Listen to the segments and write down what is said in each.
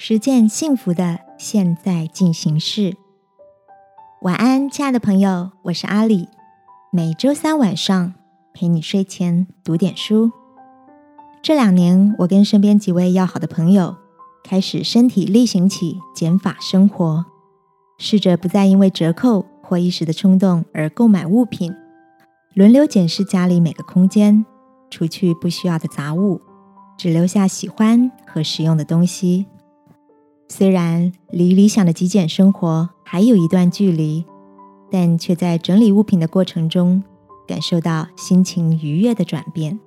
实践幸福的现在进行式。晚安，亲爱的朋友，我是阿里。每周三晚上陪你睡前读点书。这两年，我跟身边几位要好的朋友开始身体力行起减法生活，试着不再因为折扣或一时的冲动而购买物品，轮流检视家里每个空间，除去不需要的杂物，只留下喜欢和实用的东西。虽然离理想的极简生活还有一段距离，但却在整理物品的过程中，感受到心情愉悦的转变。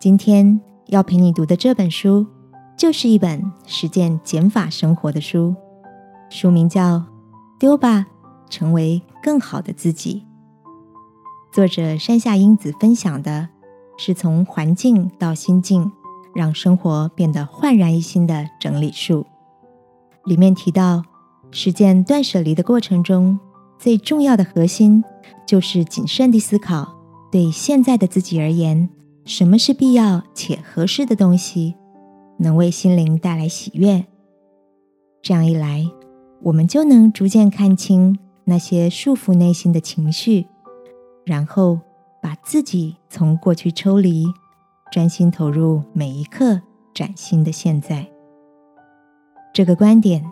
今天要陪你读的这本书，就是一本实践减法生活的书。书名叫《丢吧，成为更好的自己》。作者山下英子分享的是从环境到心境，让生活变得焕然一新的整理术。里面提到，实践断舍离的过程中，最重要的核心就是谨慎地思考，对现在的自己而言。什么是必要且合适的东西，能为心灵带来喜悦？这样一来，我们就能逐渐看清那些束缚内心的情绪，然后把自己从过去抽离，专心投入每一刻崭新的现在。这个观点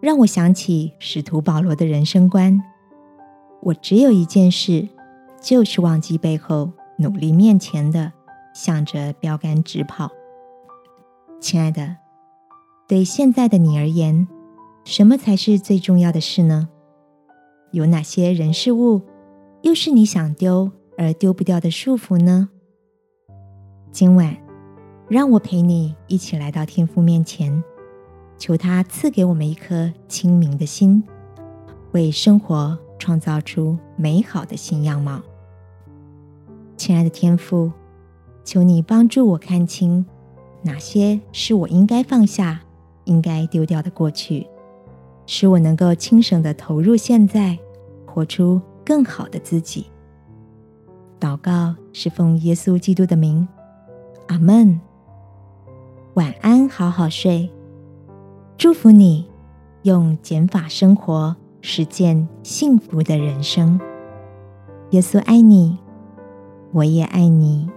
让我想起使徒保罗的人生观：我只有一件事，就是忘记背后，努力面前的。向着标杆直跑，亲爱的，对现在的你而言，什么才是最重要的事呢？有哪些人事物，又是你想丢而丢不掉的束缚呢？今晚，让我陪你一起来到天父面前，求他赐给我们一颗清明的心，为生活创造出美好的新样貌。亲爱的天父。求你帮助我看清，哪些是我应该放下、应该丢掉的过去，使我能够轻省的投入现在，活出更好的自己。祷告是奉耶稣基督的名，阿门。晚安，好好睡。祝福你，用减法生活实践幸福的人生。耶稣爱你，我也爱你。